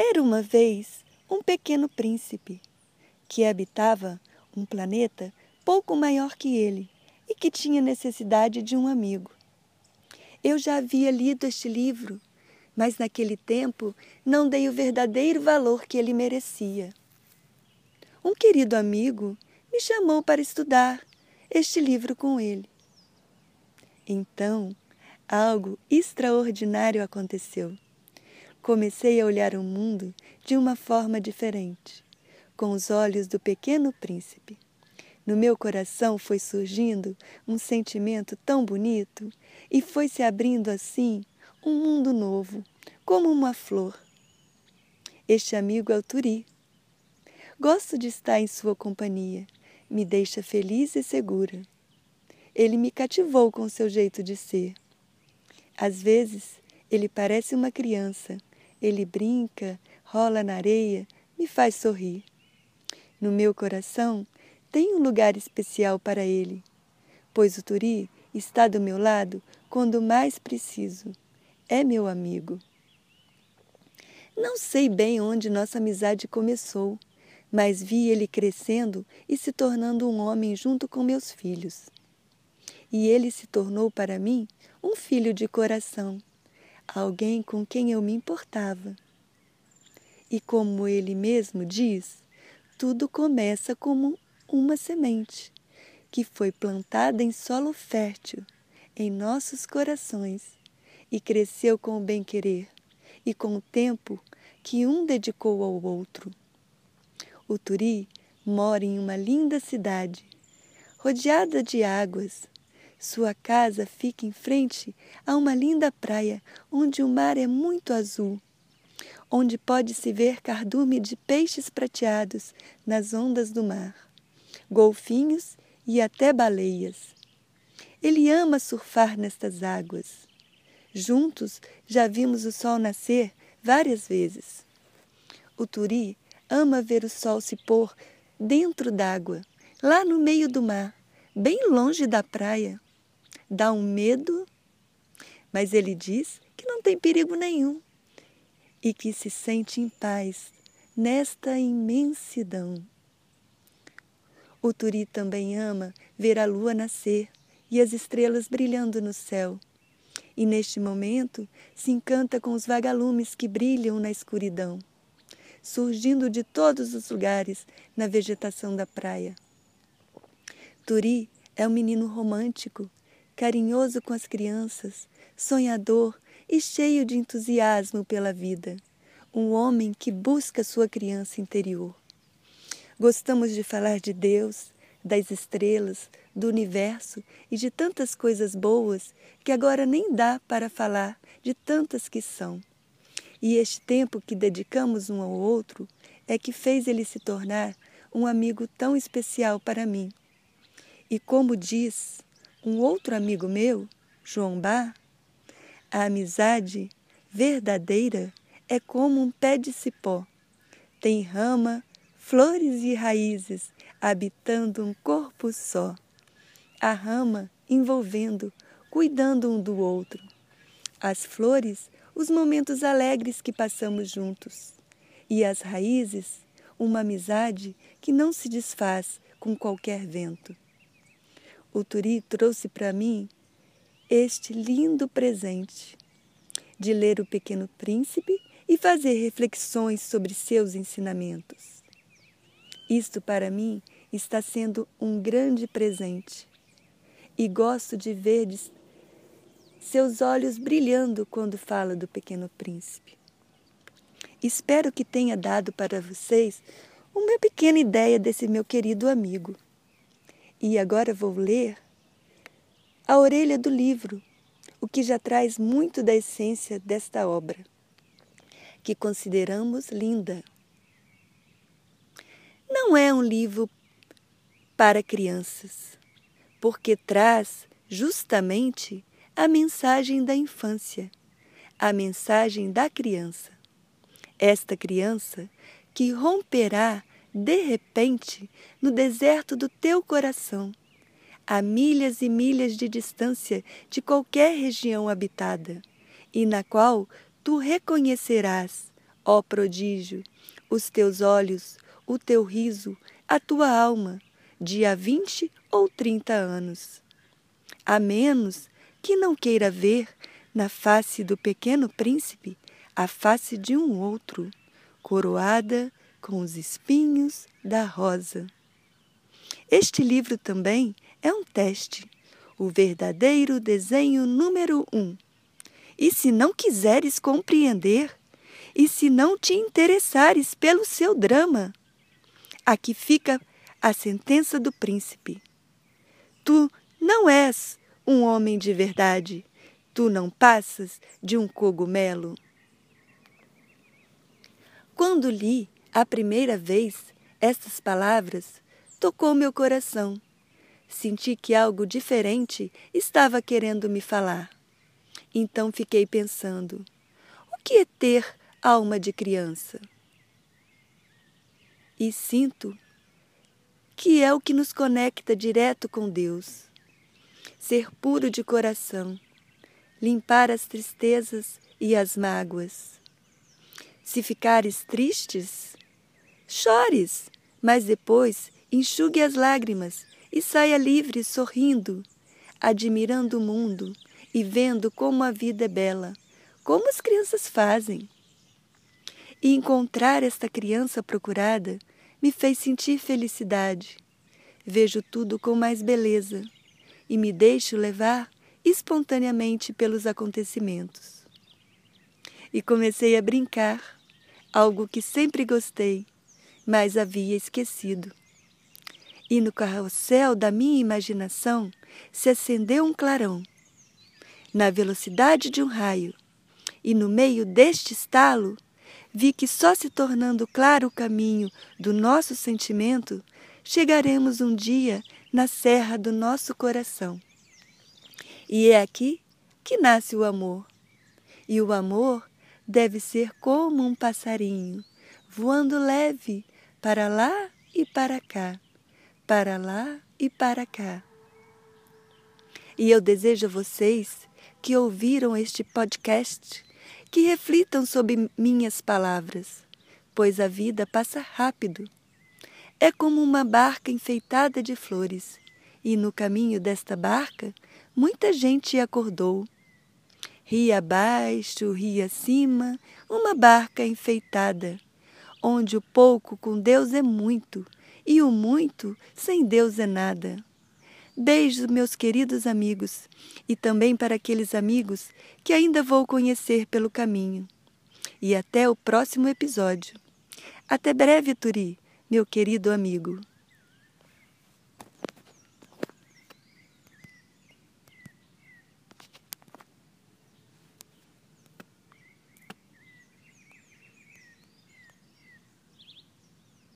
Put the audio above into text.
Era uma vez um pequeno príncipe que habitava um planeta pouco maior que ele e que tinha necessidade de um amigo. Eu já havia lido este livro, mas naquele tempo não dei o verdadeiro valor que ele merecia. Um querido amigo me chamou para estudar este livro com ele. Então, algo extraordinário aconteceu comecei a olhar o mundo de uma forma diferente, com os olhos do pequeno príncipe. No meu coração foi surgindo um sentimento tão bonito e foi se abrindo assim um mundo novo, como uma flor. Este amigo é o Turi. Gosto de estar em sua companhia, me deixa feliz e segura. Ele me cativou com seu jeito de ser. Às vezes, ele parece uma criança, ele brinca, rola na areia, me faz sorrir. No meu coração tem um lugar especial para ele, pois o Turi está do meu lado quando mais preciso. É meu amigo. Não sei bem onde nossa amizade começou, mas vi ele crescendo e se tornando um homem junto com meus filhos. E ele se tornou para mim um filho de coração alguém com quem eu me importava. E como ele mesmo diz, tudo começa como uma semente que foi plantada em solo fértil em nossos corações e cresceu com o bem-querer e com o tempo que um dedicou ao outro. O Turi mora em uma linda cidade, rodeada de águas, sua casa fica em frente a uma linda praia onde o mar é muito azul, onde pode-se ver cardume de peixes prateados nas ondas do mar, golfinhos e até baleias. Ele ama surfar nestas águas. Juntos já vimos o sol nascer várias vezes. O Turi ama ver o sol se pôr dentro d'água, lá no meio do mar, bem longe da praia dá um medo, mas ele diz que não tem perigo nenhum e que se sente em paz nesta imensidão. O Turi também ama ver a lua nascer e as estrelas brilhando no céu. E neste momento se encanta com os vagalumes que brilham na escuridão, surgindo de todos os lugares na vegetação da praia. Turi é um menino romântico carinhoso com as crianças, sonhador e cheio de entusiasmo pela vida. Um homem que busca sua criança interior. Gostamos de falar de Deus, das estrelas, do universo e de tantas coisas boas que agora nem dá para falar de tantas que são. E este tempo que dedicamos um ao outro é que fez ele se tornar um amigo tão especial para mim. E como diz um outro amigo meu, João Bar, a amizade verdadeira é como um pé de cipó. Tem rama, flores e raízes, habitando um corpo só. A rama envolvendo, cuidando um do outro. As flores, os momentos alegres que passamos juntos. E as raízes, uma amizade que não se desfaz com qualquer vento o Turi trouxe para mim este lindo presente de ler O Pequeno Príncipe e fazer reflexões sobre seus ensinamentos. Isto para mim está sendo um grande presente e gosto de ver seus olhos brilhando quando fala do Pequeno Príncipe. Espero que tenha dado para vocês uma pequena ideia desse meu querido amigo. E agora vou ler a orelha do livro, o que já traz muito da essência desta obra, que consideramos linda. Não é um livro para crianças, porque traz justamente a mensagem da infância, a mensagem da criança. Esta criança que romperá de repente, no deserto do teu coração, a milhas e milhas de distância de qualquer região habitada, e na qual tu reconhecerás, ó prodígio, os teus olhos, o teu riso, a tua alma, há vinte ou trinta anos. A menos que não queira ver na face do pequeno príncipe a face de um outro, coroada com os espinhos da rosa. Este livro também é um teste, o verdadeiro desenho número um. E se não quiseres compreender, e se não te interessares pelo seu drama, aqui fica a sentença do príncipe. Tu não és um homem de verdade, tu não passas de um cogumelo. Quando li a primeira vez estas palavras, tocou meu coração. Senti que algo diferente estava querendo me falar. Então fiquei pensando: o que é ter alma de criança? E sinto que é o que nos conecta direto com Deus. Ser puro de coração, limpar as tristezas e as mágoas se ficares tristes, chores, mas depois enxugue as lágrimas e saia livre sorrindo, admirando o mundo e vendo como a vida é bela, como as crianças fazem. E encontrar esta criança procurada me fez sentir felicidade. Vejo tudo com mais beleza e me deixo levar espontaneamente pelos acontecimentos. E comecei a brincar algo que sempre gostei, mas havia esquecido. E no carrossel da minha imaginação se acendeu um clarão. Na velocidade de um raio, e no meio deste estalo, vi que só se tornando claro o caminho do nosso sentimento, chegaremos um dia na serra do nosso coração. E é aqui que nasce o amor. E o amor deve ser como um passarinho, voando leve para lá e para cá, para lá e para cá. E eu desejo a vocês que ouviram este podcast que reflitam sobre minhas palavras, pois a vida passa rápido. É como uma barca enfeitada de flores, e no caminho desta barca muita gente acordou ria abaixo, ria acima, uma barca enfeitada, onde o pouco com Deus é muito e o muito sem Deus é nada. Beijos, meus queridos amigos, e também para aqueles amigos que ainda vou conhecer pelo caminho. E até o próximo episódio. Até breve, Turi, meu querido amigo.